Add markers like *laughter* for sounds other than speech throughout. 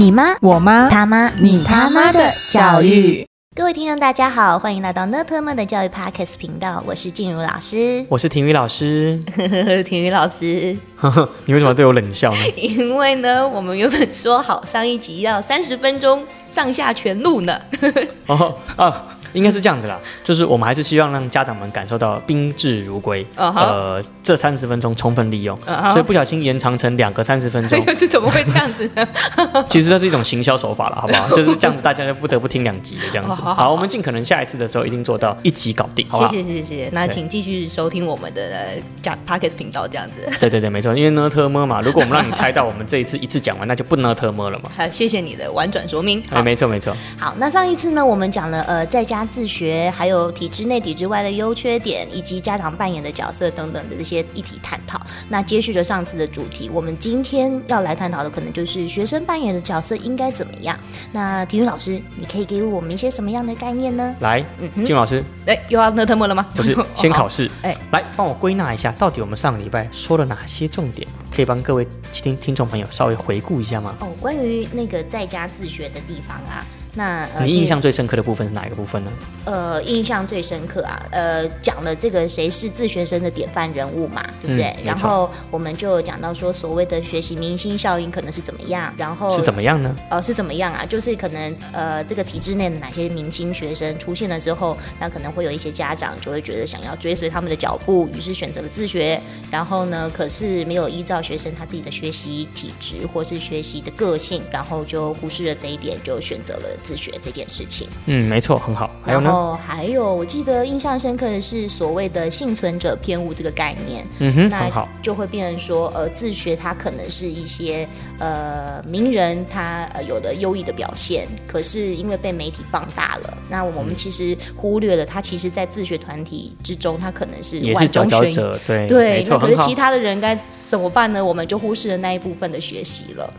你妈，我妈，他妈，你他妈的教育。各位听众，大家好，欢迎来到呢特们的教育 Podcast 频道，我是静茹老师。我是婷宇老师，*laughs* 婷宇老师，*laughs* 你为什么对我冷笑呢？因为呢，我们原本说好上一集要三十分钟上下全录呢。哦啊，应该是这样子啦，就是我们还是希望让家长们感受到宾至如归。呃，这三十分钟充分利用，所以不小心延长成两个三十分钟，*laughs* 这怎么会这样子呢？*laughs* 其实这是一种行销手法了，好不好？*laughs* 就是这样子，大家就不得不听两集的这样子。好好好好，我们尽可能下一次的时候一定做到一集搞定，好不好？谢谢谢谢，那请继续收听我们的呃讲 Pocket 频道这样子。对对对，没错，因为呢特么嘛，如果我们让你猜到我们这一次一次讲完，那就不呢特么了嘛。好，谢谢你的婉转说明。哎，没错没错，好，那上一次呢，我们讲了呃在家自学，还有体制内、体制外的优缺点，以及家长扮演的角色等等的这些议题探讨。那接续着上次的主题，我们今天要来探讨的可能就是学生扮演的角色应该怎么样。那体育老师，你可以给我们一些什么样的概念呢？来，嗯，金老师，哎，又要那特么了吗？不是先考试，哎来帮我归纳一下，到底我们上个礼拜说了哪些重点，可以帮各位听听众朋友稍微回顾一下吗？哦，关于那个在家自学的地方啊，那呃你印象最深刻的部分是哪一个部分呢？呃，印象最深刻啊，呃，讲了这个谁是自学生的典范人物嘛，对不对？嗯然后我们就讲到说，所谓的学习明星效应可能是怎么样，然后是怎么样呢？呃是怎么样啊？就是可能呃这个体制内的哪些明星学生出现了之后，那可能会有一些家长就会觉得想要追随他们的脚步，于是选择了自学。然后呢，可是没有依照学生他自己的学习体质或是学习的个性，然后就忽视了这一点，就选择了自学这件事情。嗯，没错，很好。还有呢？然后还有，我记得印象深刻的是所谓的幸存者偏误这个概念，嗯哼，那很好。就会变成说，呃，自学它可能是一些呃名人他呃有的优异的表现，可是因为被媒体放大了，那我嗯们其实忽略了他其实在自学团体之中，他可能是也是万中选一。佼佼者，对，对那可是其。他的人该怎么办呢？我们就忽视了那一部分的学习了。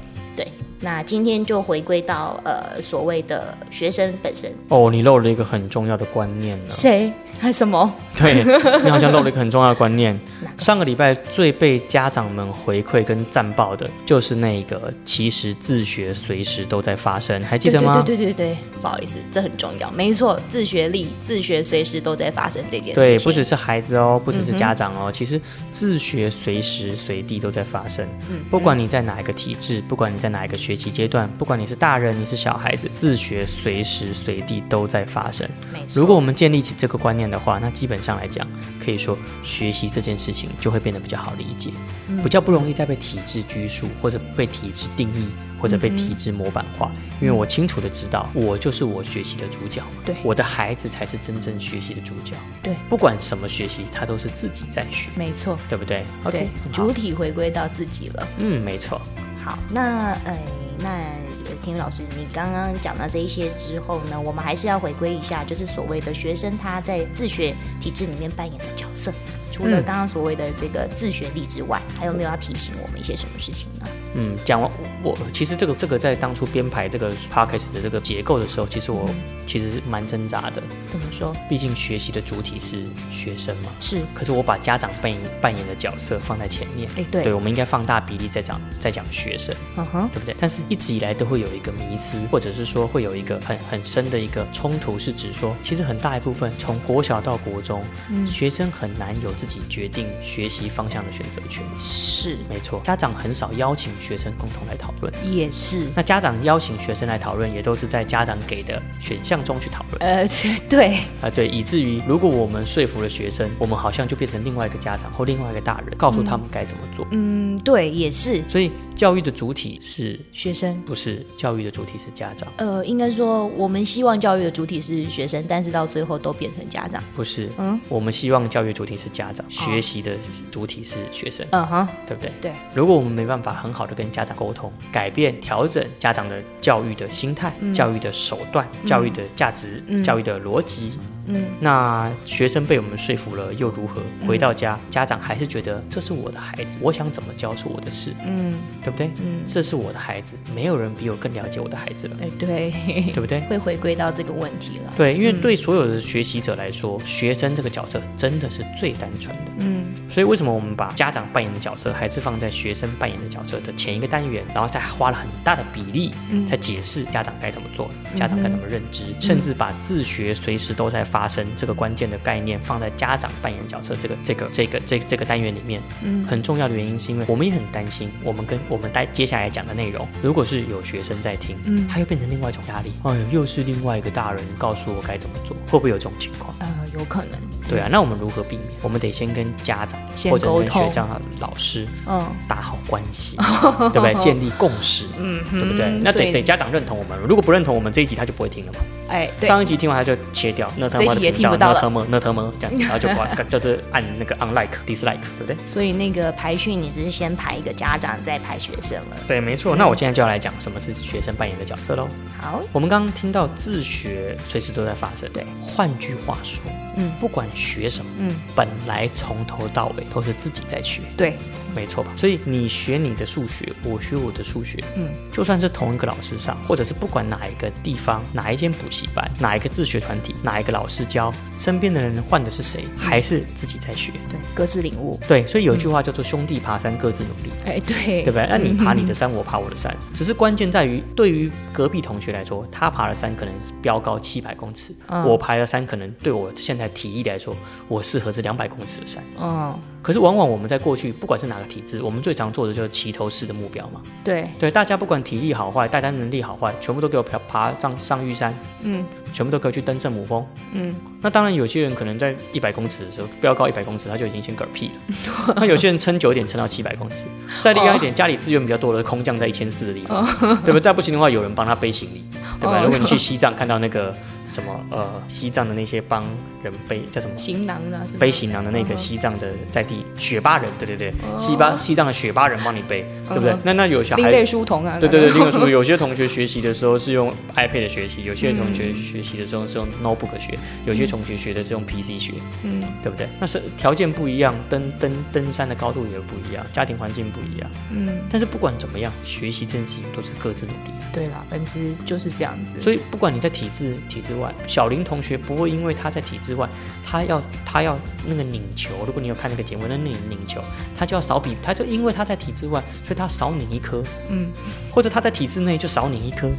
对，那今天就回归到呃所谓的学生本身，哦，你漏了一个很重要的观念了。谁还什么？对，你好像漏了一个很重要的观念上个礼拜最被家长们回馈跟赞爆的，就是那个其实自学随时都在发生，还记得吗？对对对对，不好意思，这很重要，没错，自学力、自学随时都在发生这件事对，不只是孩子哦，不只是家长哦，其实自学随时随地都在发生。嗯不管你在哪一个体制，不管你在哪一个学习阶段，不管你是大人你是小孩子，自学随时随地都在发生。没错。如果我们建立起这个观念的话，那基本上来讲，可以说学习这件事情就会变得比较好理解，嗯比较不容易再被体制拘束，或者被体制定义，或者被体制模板化。因为我清楚的知道，我就是我学习的主角，对我的孩子才是真正学习的主角。对，不管什么学习，他都是自己在学，没错，对不对对？OK，，主，体回归到自己了。嗯，没错。好，那呃，那呃听老师，你刚刚讲到这一些之后呢，我们还是要回归一下，就是所谓的学生他在自学体制里面扮演的角色。除了嗯刚刚所谓的这个自学力之外，还有没有要提醒我们一些什么事情呢？嗯，讲完我其实这个这个在当初编排这个 podcast 的这个结构的时候，其实我嗯其实是蛮挣扎的。怎么说？毕竟学习的主体是学生嘛，是，可是我把家长扮演扮演的角色放在前面。哎，对，对，我们应该放大比例在讲在讲学生，嗯哼，对不对？但是一直以来都会有一个迷思，或者是说会有一个很很深的一个冲突，是指说，其实很大一部分从国小到国中，嗯学生很难有自己决定学习方向的选择权。是，没错，家长很少邀请学生共同来讨论。也是，那家长邀请学生来讨论，也都是在家长给的选项中去讨论呃，对，啊、对，以至于如果我们说服了学生，我们好像就变成另外一个家长或另外一个大人，告诉他们该怎么做。嗯，对，也是所以教育的主体是学生。不是教育的主体是家长？呃，应该说，我们希望教育的主体是学生，但是到最后都变成家长。不是，嗯我们希望教育主体是家长，学习的主体是学生，嗯哼，对不对？对，如果我们没办法很好的跟家长沟通，改变、调整家长的教育的心态、教育的手段、教育的价值、嗯。教育的逻辑，嗯，那学生被我们说服了又如何？回到家，家长还是觉得这是我的孩子，我想怎么教是我的事，嗯对不对？嗯，这是我的孩子，没有人比我更了解我的孩子了，哎，对，*laughs* 对不对？*laughs* 会回归到这个问题了。对，因为对所有的学习者来说，学生这个角色真的是最单纯的。嗯，所以为什么我们把家长扮演的角色还是放在学生扮演的角色的前一个单元，然后再花了很大的比例嗯在解释家长该怎么做，家长该怎么认知，甚至把自学随时都在发生这个关键的概念放在家长扮演角色这个这个这个这这个单元里面。嗯很重要的原因是因为我们也很担心，我们跟我们待接下来讲的内容，如果是有学生在听，嗯他又变成另外一种压力。哎呦，又是另外一个大人告诉我该怎么做，会不会有这种情况？呃，有可能，对啊，那我们如何避免？我们得先跟家长或者跟学校的老师嗯打好关系，*laughs* 对不对？建立共识，嗯，对不对？那得得家长认同我们，如果不认同我们这一集，他就不会听了嘛。哎，对，上一集听完他就切掉，那他妈的频道听不到那他妈那他妈 *laughs* 这样子，然后就把就是按那个 unlike dislike，对不对？所以那个排序你只是先排一个家长，再排学生了。对，没错。那我现在就要来讲什么是学生扮演的角色喽。好，我们刚刚听到自学随时都在发生，对。换句话说，嗯不管学什么，嗯，本来从头到尾都是自己在学，对，没错吧？所以你学你的数学，我学我的数学，嗯，就算是同一个老师上，或者是不管哪一个地方、哪一间补习班、哪一个自学团体、哪一个老师教，身边的人换的是谁，还是自己在学。对，各自领悟。对，所以有一句话叫做“兄弟爬山，各自努力”。哎，对，对不对？那你 *laughs* 爬你的山，我爬我的山，只是关键在于，对于隔壁同学来说，他爬了山可能是标高七百公尺，嗯我爬了山可能对我现在体力来说，我适合这两百公尺的山。嗯，可是往往我们在过去，不管是哪个体制，我们最常做的就是齐头式的目标嘛。对，对，大家不管体力好坏，大家能力好坏，全部都给我爬爬上上玉山，嗯全部都可以去登圣母峰。嗯，那当然，有些人可能在一百公尺的时候，标高一百公尺，他就已经先嗝屁了。*laughs* 那有些人撑久一点，撑到七百公尺，再厉害一点，家里资源比较多的，空降在一千四的地方，对不对？再不行的话，有人帮他背行李，对吧？哦如果你去西藏看到那个什么呃，西藏的那些帮人背叫什么？行囊的背行囊的那个嗯西藏的在地雪巴人，对对对，西巴西藏的雪巴人帮你背，对不对嗯？那那有小另类孩，书童啊，对对对，另外说有些同学学习的时候 *laughs* 是用 iPad 学习，有些同学学习的时候是用 notebook 学，有些同学学的是用 PC 学，嗯对不对？那是条件不一样，登登登山的高度也不一样，家庭环境不一样。嗯，但是不管怎么样，学习这件事情都是各自努力。对啦，本质就是这样子。所以不管你在体制体制外，小林同学不会因为他在体制外，他要他要那个拧球，如果你有看那个节目，那拧拧球，他就要少比，他就因为他在体制外，所以他少拧一颗，嗯，或者他在体制内就少拧一颗，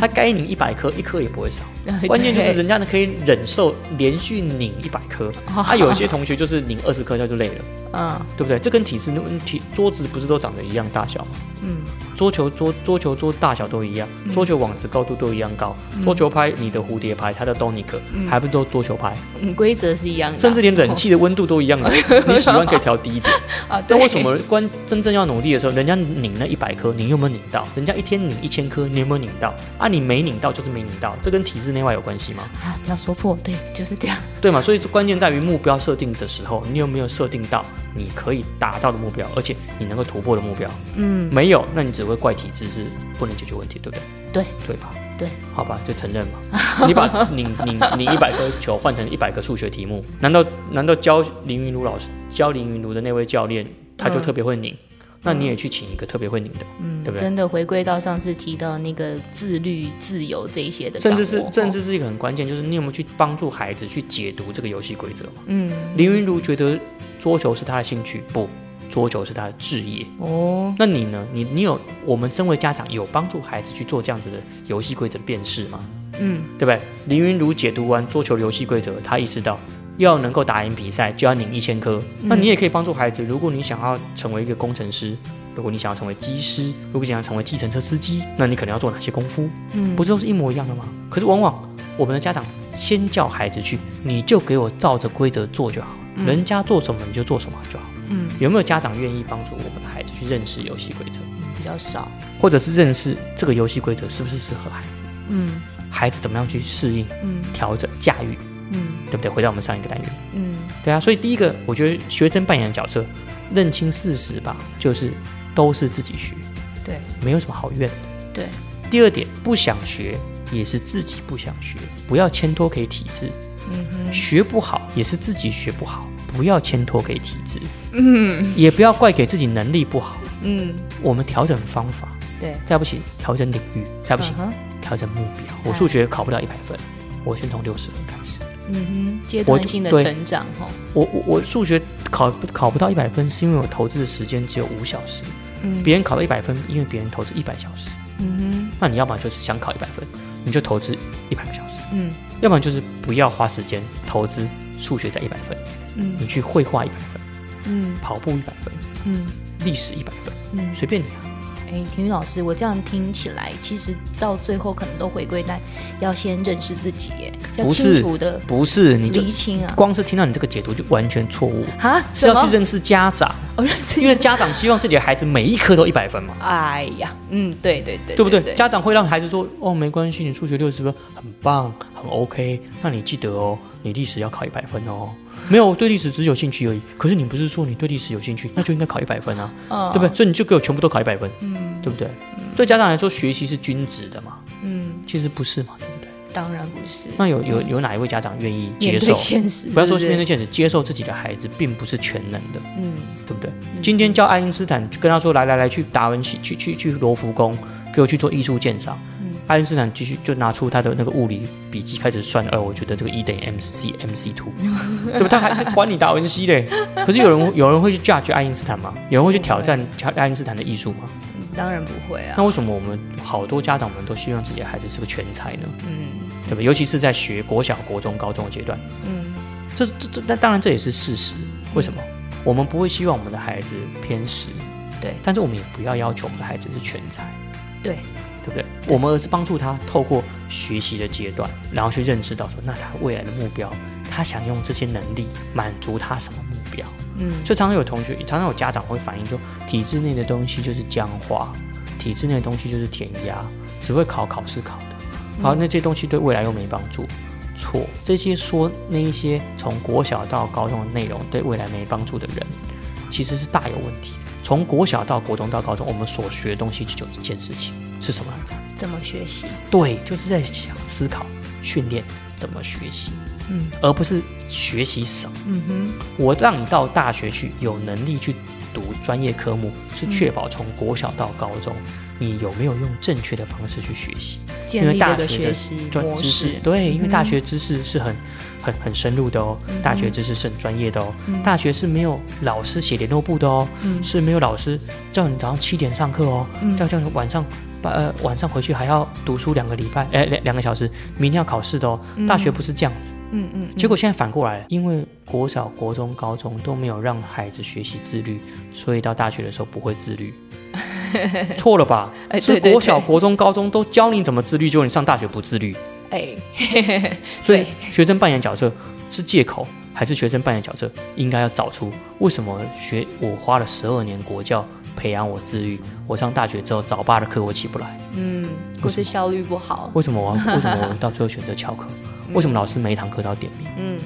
他该拧一百颗，一颗也不会少。*laughs* 关键就是人家呢可以忍受连续拧一百颗，他，*laughs* 有些同学就是拧二十颗他就累了，嗯对不对？这跟体制那体桌子不是都长得一样大小吗？嗯桌球桌桌球桌大小都一样，桌球网子高度都一样高，桌球拍你的蝴蝶拍，它的 Donic、还不是都桌球拍，嗯，规则是一样的啊，甚至连冷气的温度都一样的，*laughs* 你喜欢可以调低一点。啊，*laughs* 对但为什么关真正要努力的时候，人家拧那一百颗，你有没有拧到？人家一天拧一千颗，你有没有拧到？啊，你没拧到就是没拧到，这跟体制内外有关系吗？啊？不要说破，对，就是这样。对嘛？所以是关键在于目标设定的时候，你有没有设定到你可以达到的目标，而且你能够突破的目标？嗯，没有，那你只会怪体制是不能解决问题，对不对？对对吧？对，好吧，就承认嘛。*laughs* 你把拧拧拧一百颗球换成一百个数学题目，难道难道教林云如老师教林云如的那位教练他就嗯特别会拧？那你也去请一个特别会拧的，嗯，对不对真的回归到上次提到那个自律、自由这一些的掌握，甚至是甚哦至是一个很关键，就是你有没有去帮助孩子去解读这个游戏规则嘛？嗯林云如觉得桌球是他的兴趣，不，桌球是他的志业。哦，那你呢？你你有我们身为家长有帮助孩子去做这样子的游戏规则辨识吗？嗯对不对？林云如解读完桌球游戏规则，他意识到要能够打赢比赛，就要拧一千颗。嗯那你也可以帮助孩子，如果你想要成为一个工程师，如果你想要成为机师，如果你想要成为计程车司机，那你可能要做哪些功夫？嗯，不是都是一模一样的吗？可是往往我们的家长先叫孩子去，你就给我照着规则做就好，人家做什么你就做什么就好。嗯有没有家长愿意帮助我们的孩子去认识游戏规则，比较少，或者是认识这个游戏规则是不是适合孩子？嗯孩子怎么样去适应、嗯调整、驾驭，嗯。对不对？回到我们上一个单元，嗯。对啊，所以第一个，我觉得学生扮演的角色，认清事实吧，就是都是自己学，对。没有什么好怨的。对，第二点，不想学也是自己不想学，不要牵拖给体制；嗯哼。学不好也是自己学不好，不要牵拖给体制，嗯。也不要怪给自己能力不好。嗯，我们调整方法，对，再不行调整领域，再不行嗯调整目标。我数学考不了一百分，我先从六十分开始。嗯哼，阶段性的成长哈，我我我数学考考不到一百分，是因为我投资的时间只有五小时，嗯别人考到一百分，因为别人投资一百小时。嗯哼那你要么就是想考一百分，你就投资一百个小时；嗯要不然就是不要花时间投资数学在一百分，嗯你去绘画一百分，嗯跑步一百分，嗯历史一百分，嗯。随便你啊。哎，田宇老师，我这样听起来，其实到最后可能都回归在要先认识自己，耶，要不是清楚的不是，你就厘清啊。光是听到你这个解读就完全错误，啊？是？要去认识家长，哦，认识因为家长希望自己的孩子每一科都一百分嘛。哎呀，嗯，对对对，对不对？对？家长会让孩子说：“哦，没关系，你数学六十分很棒，很 OK。那你记得哦，你历史要考一百分哦。没有，我对历史只有兴趣而已。可是你不是说你对历史有兴趣，那就应该考一百分啊，嗯对不对？所以你就给我全部都考一百分，嗯，对不对？对家长来说，学习是均值的嘛，嗯，其实不是嘛，对不对？当然不是。那有有有哪一位家长愿意接受？现实，不要说对面对现实，接受自己的孩子并不是全能的，嗯对不对？今天叫爱因斯坦跟他说：“来来来，去达文西，去去去罗浮宫，给我去做艺术鉴赏。”爱因斯坦继续就拿出他的那个物理笔记开始算，呃，我觉得这个 E 等于 mc mc two，*laughs* 对吧？他还他管你达文西嘞。可是有人有人会去 judge 爱因斯坦吗？有人会去挑战爱因斯坦的艺术吗？当然不会啊那。为什么我们好多家长们都希望自己的孩子是个全才呢？嗯对不对？尤其是在学国小、国中、高中的阶段，嗯这这这，那当然这也是事实。为什么？我们不会希望我们的孩子偏食，对但是我们也不要要求我们的孩子是全才，对，对不对？我们而是帮助他透过学习的阶段，然后去认识到说，那他未来的目标，他想用这些能力满足他什么目标？嗯所以常常有同学，常常有家长会反映说，体制内的东西就是僵化，体制内的东西就是填鸭，只会考考试考的。好，那这些东西对未来又没帮助。错，这些说那一些从国小到高中的内容对未来没帮助的人，其实是大有问题的。从国小到国中到高中，我们所学的东西只有一件事情，是什么来着？怎么学习？对，就是在想思考、训练怎么学习，嗯而不是学习什么。嗯哼，我让你到大学去，有能力去读专业科目，是确保从国小到高中，你有没有用正确的方式去学习因为大学的专知识？。对，因为大嗯学知识是很很很深入的哦，大学知识是很专业的哦，嗯大学是没有老师写联络簿的哦，嗯是没有老师叫你早上七点上课哦，嗯叫叫你晚上。把呃晚上回去还要读书两个礼拜，哎两两个小时，明天要考试的哦。大学不是这样子，嗯嗯，结果现在反过来了，因为国小、国中、高中都没有让孩子学习自律，所以到大学的时候不会自律。*laughs* 错了吧？哎是对对国小、国中、高中都教你怎么自律，结果你上大学不自律。哎，*laughs* 所以学生扮演角色是借口，还是学生扮演角色应该要找出为什么学我花了十二年国教培养我自律，我上大学之后早八的课我起不来，嗯，或是效率不好，为什么我 *laughs* 为什么我到最后选择翘课？为什么老师每一堂课都要点名？嗯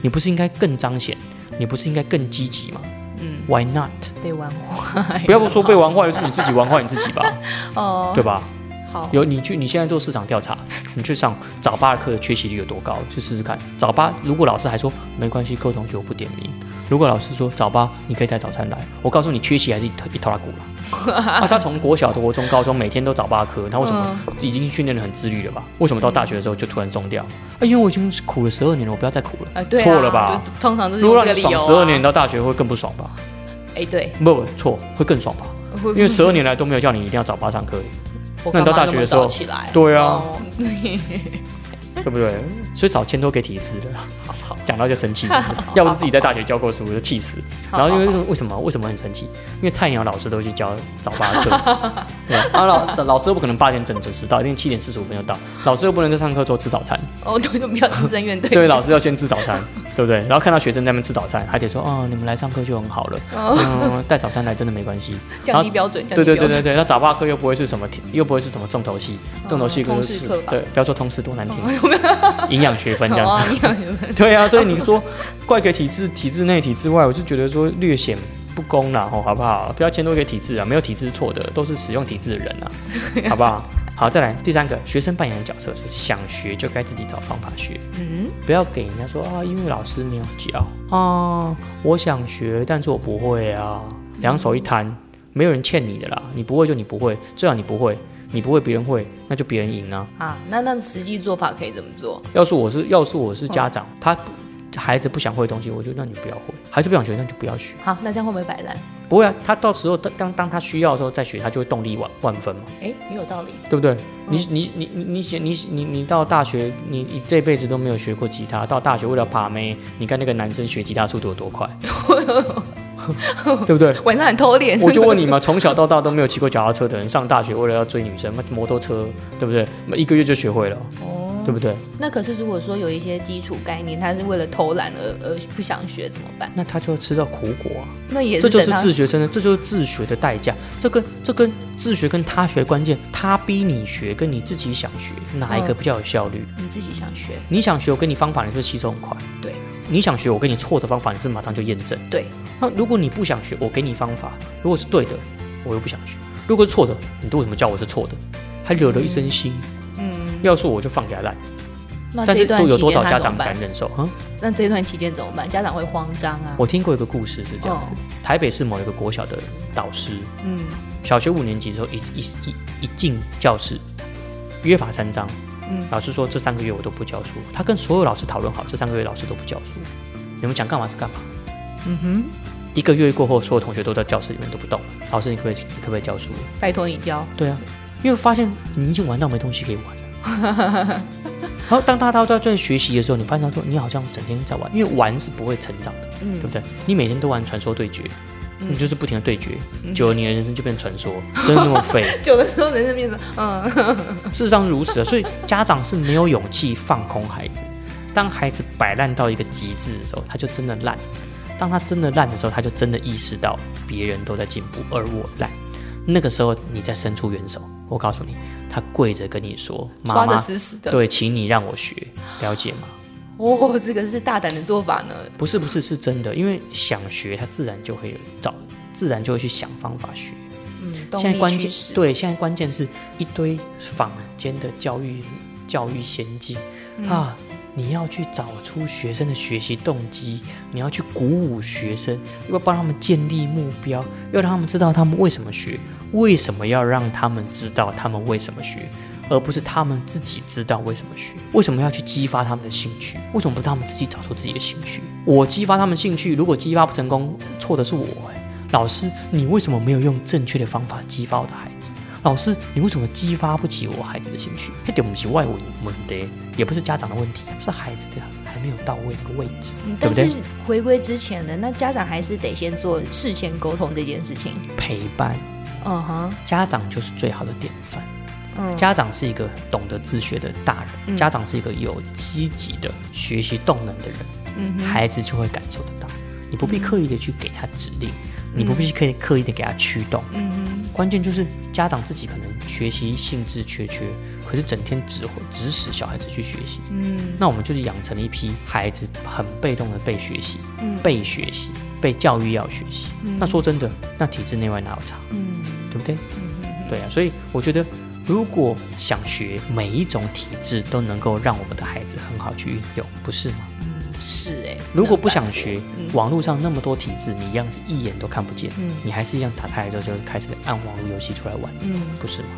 你不是应该更彰显？你不是应该更积极吗嗯，？Why not？被玩坏，不要说被玩坏，是你自己玩坏你自己吧，*laughs* 哦，对吧？好，有你去，你现在做市场调查，你去上早八的课的缺席率有多高？去试试看。早八如果老师还说没关系，各位同学我不点名。如果老师说早八你可以带早餐来，我告诉你缺席还是一头一头拉骨了。*laughs* 啊，他从国小、国中、高中每天都早八课，他为什么已经训练的很自律了吧？为什么到大学的时候就突然松掉？啊，因为我已经苦了十二年了，我不要再苦了。呃，对啊，错了吧通常都是如果让你爽十二年，你，到大学会更不爽吧？哎，对，不不错，会更爽吧？因为十二年来都没有叫你一定要早八上课，我那你到大学的时候对啊哦 *laughs* 对不对？所以少签都给体制的。好好讲到就生气，要不是自己在大学教过书，我就气死。然后因为好为什么？为什么很生气？因为菜鸟老师都去教早八课，*laughs* 对。啊，老老师又不可能八点整准时到，一定七点四十五分就到。老师又不能在上课之后吃早餐，哦，对，就不要竞争怨对。对，老师要先吃早餐，*laughs* 对不对？然后看到学生在那边吃早餐，还得说哦，你们来上课就很好了，嗯，带早餐来真的没关系。降低标准，降对对对对对，那早八课又不会是什么，又不会是什么重头戏，重头戏可能通是对，不要说通识多难听，营养学分这样子。哦，你看你们对啊，所以你说怪给体制、体制内、体制外，我就觉得说略显不公啦，哦，好不好？不要迁都给体制啊，没有体制是错的，都是使用体制的人啊，*laughs* 好不好？好，再来第三个，学生扮演的角色是想学就该自己找方法学，嗯，不要给人家说啊，因为老师没有教啊，我想学，但是我不会啊，两手一摊，没有人欠你的啦，你不会就你不会，最好你不会，你不会，别人会，那就别人赢啊。啊，那那实际做法可以怎么做？要是我是要是我是家长，他孩子不想会的东西，我觉得那你不要会；孩子不想学，那就不要学。好，那这样会不会摆烂？不会啊，他到时候当当当他需要的时候再学，他就会动力万万分嘛，哎，也有道理。对不对？你你你你你想你你你到大学，你你这辈子都没有学过吉他，到大学为了爬妹，你看那个男生学吉他速度有多快，*laughs* *laughs* 对不对？*laughs* 晚上很偷脸。我就问你嘛，从小到大都没有骑过脚踏车的人，上大学为了要追女生，摩托车，对不对？那一个月就学会了，哦，对不对？那可是如果说有一些基础概念，他是为了偷懒而而不想学，怎么办？那他就要吃到苦果啊！那也这就是自学生的，这就是自学的代价。这跟这跟自学跟他学关键，他逼你学，跟你自己想学，哪一个嗯比较有效率？你自己想学，你想学，我给你方法，你是吸收很快；对你想学，我给你错的方法，你是马上就验证。对，那如果你不想学，我给你方法，如果是对的，我又不想学；如果是错的，你为什么叫我是错的？还惹了一身腥。嗯，要是我就放给他烂，那但是都有这一段期间多少家长？敢忍受？嗯，那这一段期间怎么办？家长会慌张啊。我听过一个故事是这样子：台北市某一个国小的导师，嗯小学五年级的时候，一一一一进教室，约法三章。嗯老师说这三个月我都不教书，他跟所有老师讨论好，这三个月老师都不教书。你们想干嘛是干嘛？嗯哼，一个月过后，所有同学都在教室里面都不动了。老师，你可不可以你可不可以教书？拜托你教。对啊，因为发现你已经玩到没东西可以玩了。*laughs* 然后当他他在在学习的时候，你发现他说你好像整天在玩，因为玩是不会成长的，嗯对不对？你每天都玩传说对决，嗯你就是不停的对决，久了你的人生就变传说，*laughs* 真的那么废？*laughs* 久的时候人生变成嗯，事实上是如此的，所以家长是没有勇气放空孩子。当孩子摆烂到一个极致的时候，他就真的烂；当他真的烂的时候，他就真的意识到别人都在进步，而我烂。那个时候，你再伸出援手，我告诉你，他跪着跟你说：“妈抓的妈，死死的。对，请你让我学，了解吗哦，这个是大胆的做法呢。？”不是，不是，是真的，因为想学，他自然就会有找，自然就会去想方法学。嗯，动现在关键。对，现在关键是一堆坊间的教育教育先进、嗯啊，你要去找出学生的学习动机，你要去鼓舞学生，要帮他们建立目标，要让他们知道他们为什么学，为什么要让他们知道他们为什么学。而不是他们自己知道为什么学，为什么要去激发他们的兴趣？为什么不让他们自己找出自己的兴趣？我激发他们兴趣，如果激发不成功，错的是我、哎，老师，你为什么没有用正确的方法激发我的孩子？老师，你为什么激发不起我孩子的兴趣？那点不是外文问题，也不是家长的问题，是孩子的还没有到位那个位置，嗯但对不对是回归之前呢，那家长还是得先做事前沟通这件事情。陪伴嗯哼，家长就是最好的典范。嗯，家长是一个懂得自学的大人，嗯家长是一个有积极的学习动能的人，嗯，孩子就会感受得到。你不必刻意的去给他指令，你不必刻意刻意的给他驱动。嗯嗯，关键就是家长自己可能学习兴致缺缺，可是整天指挥指使小孩子去学习。嗯那我们就是养成了一批孩子很被动的被学习、嗯被学习、被教育要学习。那说真的，那体制内外哪有差，嗯对不对？嗯对啊，所以我觉得，如果想学每一种体质都能够让我们的孩子很好去运用，不是吗？嗯，是哎。如果不想学，嗯网络上那么多体制，你一样是一眼都看不见，嗯你还是一样打开来之后就开始按网络游戏出来玩，嗯不是吗？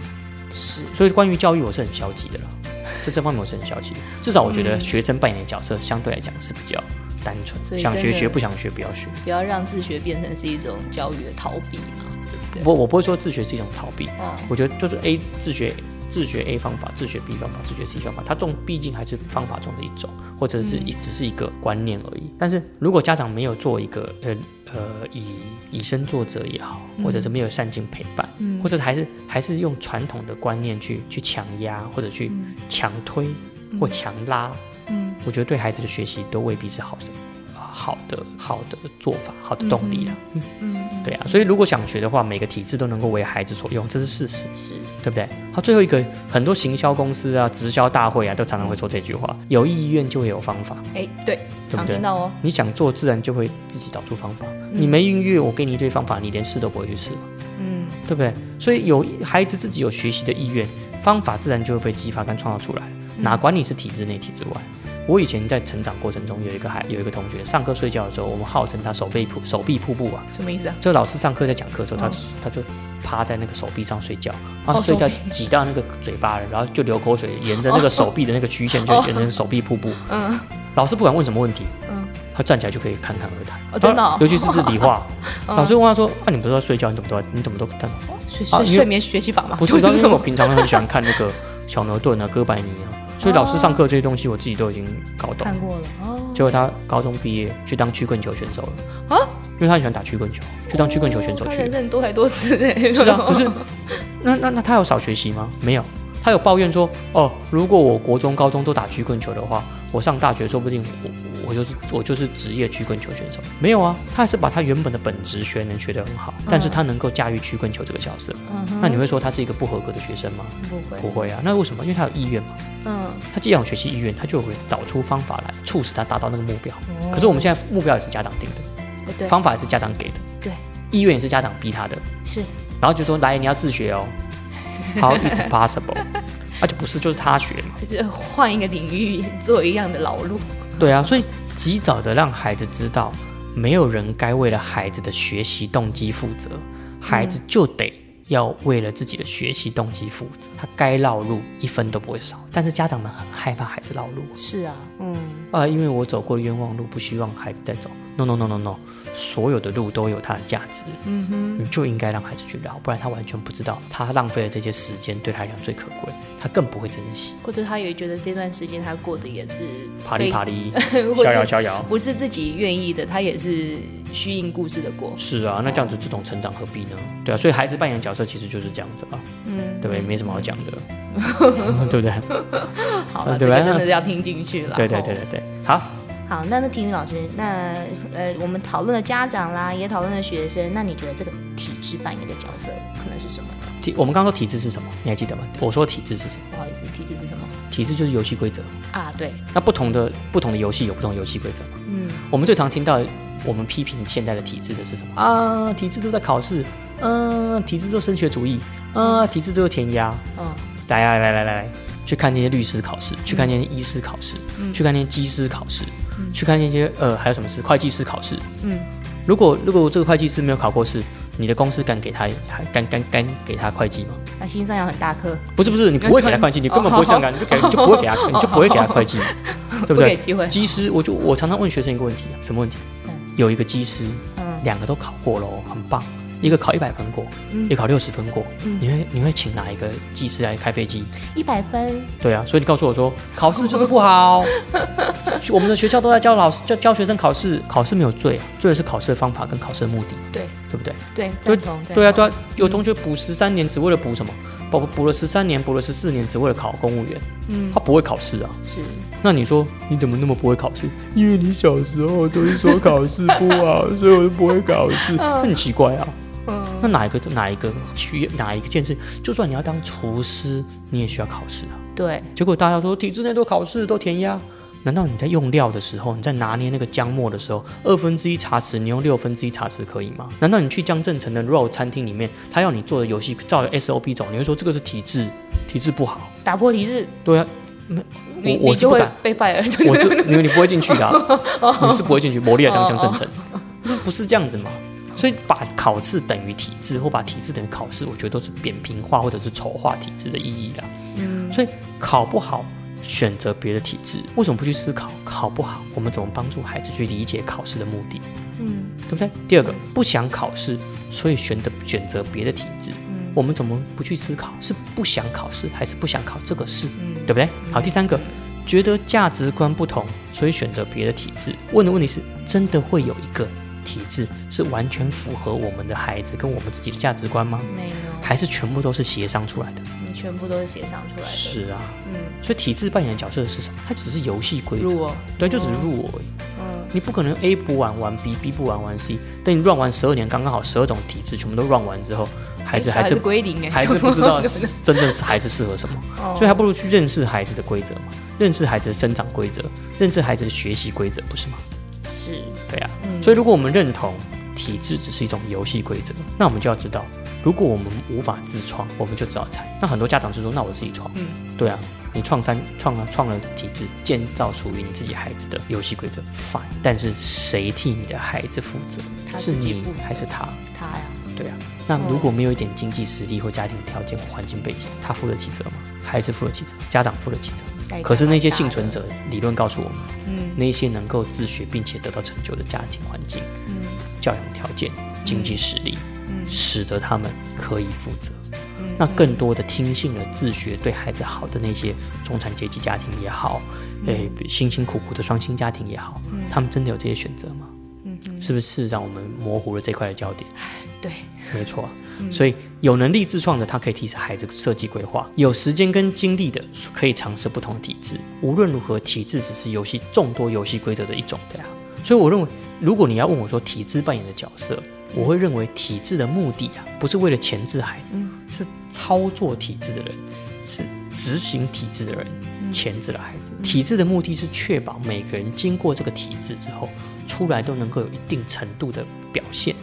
是所以关于教育，我是很消极的了，*laughs* 在这方面我是很消极的。至少我觉得嗯学生扮演的角色相对来讲是比较单纯，想学学，不想学不要学。不要让自学变成是一种教育的逃避嘛，对不对？我我不会说自学是一种逃避，哦，我觉得就是 A 自学自学 A 方法，自学 B 方法，自学 C 方法，它中毕竟还是方法中的一种，或者是一、只是一个观念而已。但是如果家长没有做一个呃呃以以身作则也好，或者是没有善尽陪伴，嗯或者还是还是用传统的观念去去强压或者去强推或强拉，嗯我觉得对孩子的学习都未必是好的。啊好的，好的做法，好的动力啦。嗯，嗯，对啊，所以如果想学的话，每个体制都能够为孩子所用，这是事实。是对不对？好，最后一个，很多行销公司啊、直销大会啊，都常常会说这句话：有意愿就会有方法。哎，对，对不对常听到哦，你想做，自然就会自己找出方法。嗯你没音乐，我给你一堆方法，你连试都不会去试嘛，嗯对不对？所以有孩子自己有学习的意愿，方法自然就会被激发跟创造出来。嗯哪管你是体制内、体制外。我以前在成长过程中，有一个孩有一个同学，上课睡觉的时候，我们号称他手臂瀑手臂瀑布啊。什么意思啊？就老师上课在讲课的时候，他哦他就趴在那个手臂上睡觉，然后哦睡觉挤到那个嘴巴了，然后就流口水，沿着那个手臂的那个曲线就沿着手臂瀑布。嗯老师不管问什么问题，嗯，他站起来就可以侃侃而谈。哦真的尤其是理化，*laughs* 嗯老师问他说：“啊，你不是在睡觉，你怎么都在你怎么都看？睡啊因为睡睡眠学习法吗？不是，因为？*laughs* 我平常很喜欢看那个小牛顿啊、哥白尼啊，所以老师上课这些东西我自己都已经搞懂。看过了哦。结果他高中毕业去当曲棍球选手了啊，因为他很喜欢打曲棍球，就当曲棍球选手去多才多姿哎。是啊，可是那那那他有少学习吗？没有，他有抱怨说，哦，如果我国中、高中都打曲棍球的话，我上大学说不定我我就是我就是职业曲棍球选手。没有啊，他还是把他原本的本职学能学得很好，但是他能够驾驭曲棍球这个角色。嗯那你会说他是一个不合格的学生吗？不会？不会啊，那为什么？因为他有意愿嘛。嗯，他既然有学习意愿，他就会找出方法来促使他达到那个目标。哦可是我们现在目标也是家长定的，哎对。方法是家长给的，对，意愿也是家长逼他的，是。然后就说来你要自学哦，*laughs* How it possible？而且不是就是他学嘛，就是换一个领域做一样的劳碌。对啊，所以及早的让孩子知道，没有人该为了孩子的学习动机负责，孩子就得要为了自己的学习动机负责，他该绕路一分都不会少。但是家长们很害怕孩子绕路，是啊，嗯，啊，因为我走过的冤枉路，不希望孩子再走。No no no no no，所有的路都有它的价值，嗯哼，你就应该让孩子去绕，不然他完全不知道他浪费了这些时间对他来讲最可贵，他更不会珍惜。或者他也觉得这段时间他过得也是啪哩啪哩，*laughs* 逍遥逍遥。不是自己愿意的，他也是虚应故事的过。是啊，那这样子这种成长何必呢？对啊，所以孩子扮演角色其实就是这样子吧，嗯，对不对？没什么好讲的，*laughs* *laughs* 对不对？好了，啊对吧真的要听进去了。对对对哦对对，好，好，那那体育老师，那呃，我们讨论了家长啦，也讨论了学生，那你觉得这个体制扮演的角色可能是什么呢？体我们刚刚说体制是什么？你还记得吗？我说体制是什么？不好意思，体制是什么体制就是游戏规则。啊？对，那不同的不同的游戏有不同的游戏规则嘛？嗯，我们最常听到我们批评现在的体制的是什么啊？体制都在考试，嗯、体制都升学主义，啊、体制都是填鸭。嗯，来来来来来来，去看那些律师考试，去看那些医师考试，嗯去看那些技师考试，去看那些呃还有什么事？会计师考试。嗯，如果如果这个会计师没有考过试，你的公司敢给他还敢敢敢给他会计吗？那心脏要很大颗，不是不是，你不会给他会计，你根本不会这样干，你就给你就不会给他，*laughs* 你就不会给他会计，对不对？机师，我就我常常问学生一个问题啊，什么问题？嗯有一个机师，嗯两个都考过喽，很棒。一个考一百分过，嗯一个考六十分过，嗯你会你会请哪一个技师来开飞机？一百分，对啊，所以你告诉我说考试就是不好，*laughs* 我们的学校都在教老师教教学生考试，考试没有罪啊，罪的是考试的方法跟考试的目的，对对不对？对，对赞同。赞对啊，对啊，有同学补十三年只为了补什么？补补了十三年，补了十四年，只为了考公务员，嗯他，不会考试啊。是那你说你怎么那么不会考试？因为你小时候都是说考试不好，*laughs* 所以我就不会考试。那很奇怪啊。嗯那哪一个哪一个需要哪一个件事？就算你要当厨师，你也需要考试啊。对，结果大家说体制内都考试都填鸭，难道你在用料的时候，你在拿捏那个姜末的时候，二分之一茶匙你用六分之一茶匙可以吗？难道你去江正成的肉餐厅里面，他要你做的游戏照着 SOP 走，你会说这个是体制，体制不好？打破体制，对啊，你我你就会被 fire。我是因为你不会进去的啊、*laughs* 你是不会进去，魔力来当江正成，不是这样子嘛？所以把考试等于体制，或把体制等于考试，我觉得都是扁平化或者是丑化体制的意义啦。嗯，所以考不好，选择别的体制，为什么不去思考考不好？我们怎么帮助孩子去理解考试的目的，嗯对不对？第二个，不想考试，所以选择选择别的体制，嗯我们怎么不去思考是不想考试，还是不想考这个试，嗯对不对？好，第三个，觉得价值观不同，所以选择别的体制。问的问题是，真的会有一个体制是完全符合我们的孩子跟我们自己的价值观吗？没有，还是全部都是协商出来的？你全部都是协商出来的。，是啊，嗯，所以体制扮演的角色是什么？它只是游戏规则，对，就只是入我而已。嗯，你不可能 A 不玩玩 B，B 不玩玩 C，等你乱玩十二年，刚刚好十二种体制全部都乱完之后，孩子还是归零哎，孩子不知道真正是孩子适合什么，哦所以还不如去认识孩子的规则嘛，认识孩子的生长规则，认识孩子的学习规则，不是吗？是，对啊、嗯所以如果我们认同体制只是一种游戏规则，那我们就要知道，如果我们无法自创，我们就只好猜。那很多家长就说，那我自己创。嗯，对啊，你创三创了创了体制，建造属于你自己孩子的游戏规则，fine。但是谁替你的孩子负责？他是你还是他？他呀，对啊，那如果没有一点经济实力或家庭条件或环境背景，他负得起责吗？孩子负得起责，家长负得起责。可是那些幸存者理论告诉我们，嗯，那些能够自学并且得到成就的家庭环境、嗯，教养条件、经济实力，嗯，使得他们可以负责。那更多的听信了自学对孩子好的那些中产阶级家庭也好，诶，辛辛苦苦的双薪家庭也好，他们真的有这些选择吗？嗯，是不是让我们模糊了这块的焦点？对，没错。所以有能力自创的，他可以提示孩子设计规划；有时间跟精力的，可以尝试不同的体制。无论如何，体制只是游戏众多游戏规则的一种，对啊。所以我认为，如果你要问我说体制扮演的角色，我会认为体制的目的啊，不是为了钳制孩子，是操作体制的人，是执行体制的人钳制了孩子。体制的目的是确保每个人经过这个体制之后，出来都能够有一定程度的表现。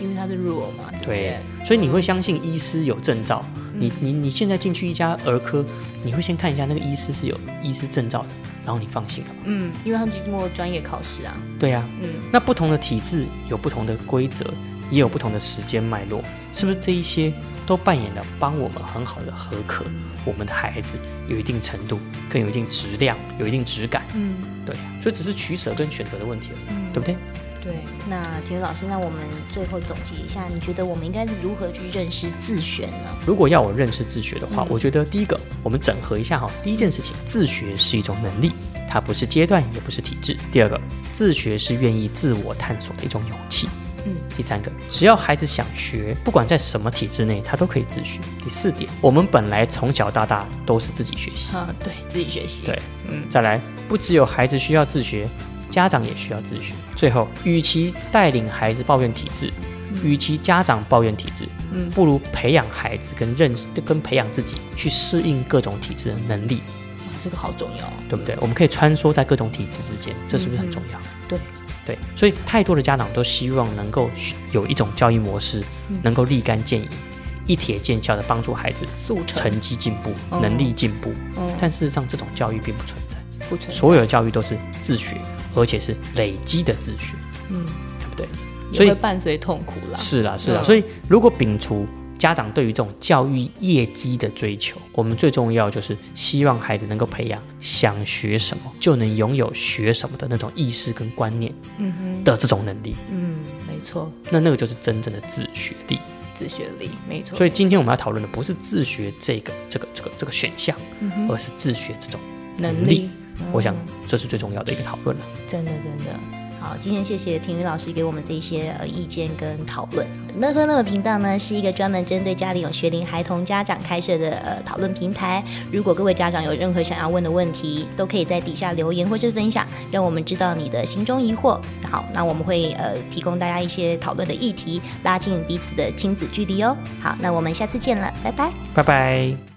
因为他是弱嘛，对，所以你会相信医师有证照。你你你现在进去一家儿科，你会先看一下那个医师是有医师证照的。然后你放心了，嗯，因为他经过专业考试啊。对呀，嗯，那不同的体制有不同的规则，也有不同的时间脉络，是不是这一些都扮演了帮我们很好的合可我们的孩子有一定程度，更有一定质量，有一定质感？嗯，对，所以只是取舍跟选择的问题了，对不对？对，那田宇老师，那我们最后总结一下，你觉得我们应该如何去认识自学呢？如果要我认识自学的话，我觉得第一个，我们整合一下哈。第一件事情，自学是一种能力，它不是阶段，也不是体制。第二个，自学是愿意自我探索的一种勇气。嗯。第三个，只要孩子想学，不管在什么体制内，他都可以自学。第四点，我们本来从小到大都是自己学习。啊，对自己学习。对，嗯。再来，不只有孩子需要自学。家长也需要自学。最后，与其带领孩子抱怨体制，与其家长抱怨体制，嗯，不如培养孩子跟认识、跟培养自己去适应各种体制的能力。这个好重要，对不对？我们可以穿梭在各种体制之间，这是不是很重要？对对，所以太多的家长都希望能够有一种教育模式，能够立竿见影、一铁见效的帮助孩子速成、成绩进步、能力进步。但事实上，这种教育并不存在，不存在。所有的教育都是自学。而且是累积的自学，嗯，对不对？所以伴随痛苦了。是啦，是啦。所以如果摒除家长对于这种教育业绩的追求，我们最重要就是希望孩子能够培养想学什么就能拥有学什么的那种意识跟观念，嗯哼的这种能力。嗯，没错。那那个就是真正的自学力。自学力，没错。所以今天我们要讨论的不是自学这个这个这个这个选项，而是自学这种能力。我想这是最重要的一个讨论了。真的，真的好。今天谢谢婷宇老师给我们这些呃意见跟讨论。乐呵乐频道呢是一个专门针对家里有学龄孩童家长开设的呃讨论平台。如果各位家长有任何想要问的问题，都可以在底下留言或是分享，让我们知道你的心中疑惑。好，那我们会呃提供大家一些讨论的议题，拉近彼此的亲子距离哦。好，那我们下次见了，拜拜，拜拜。